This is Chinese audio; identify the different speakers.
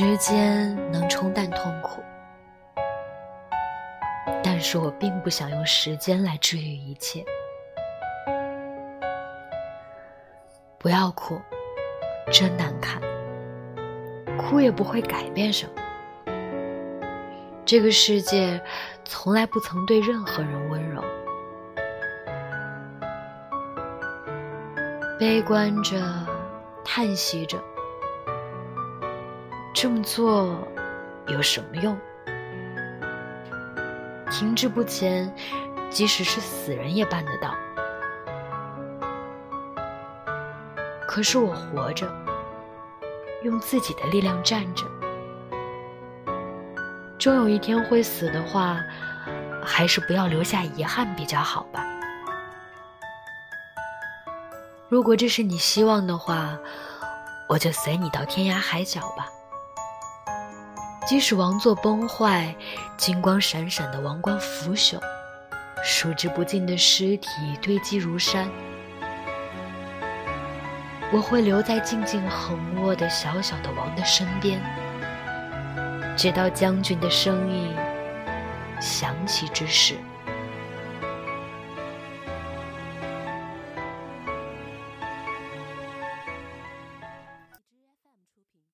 Speaker 1: 时间能冲淡痛苦，但是我并不想用时间来治愈一切。不要哭，真难看。哭也不会改变什么。这个世界从来不曾对任何人温柔。悲观着，叹息着，这么做有什么用？停滞不前，即使是死人也办得到。可是我活着，用自己的力量站着，终有一天会死的话，还是不要留下遗憾比较好吧。如果这是你希望的话，我就随你到天涯海角吧。即使王座崩坏，金光闪闪的王冠腐朽，数之不尽的尸体堆积如山，我会留在静静横卧的小小的王的身边，直到将军的声音响起之时。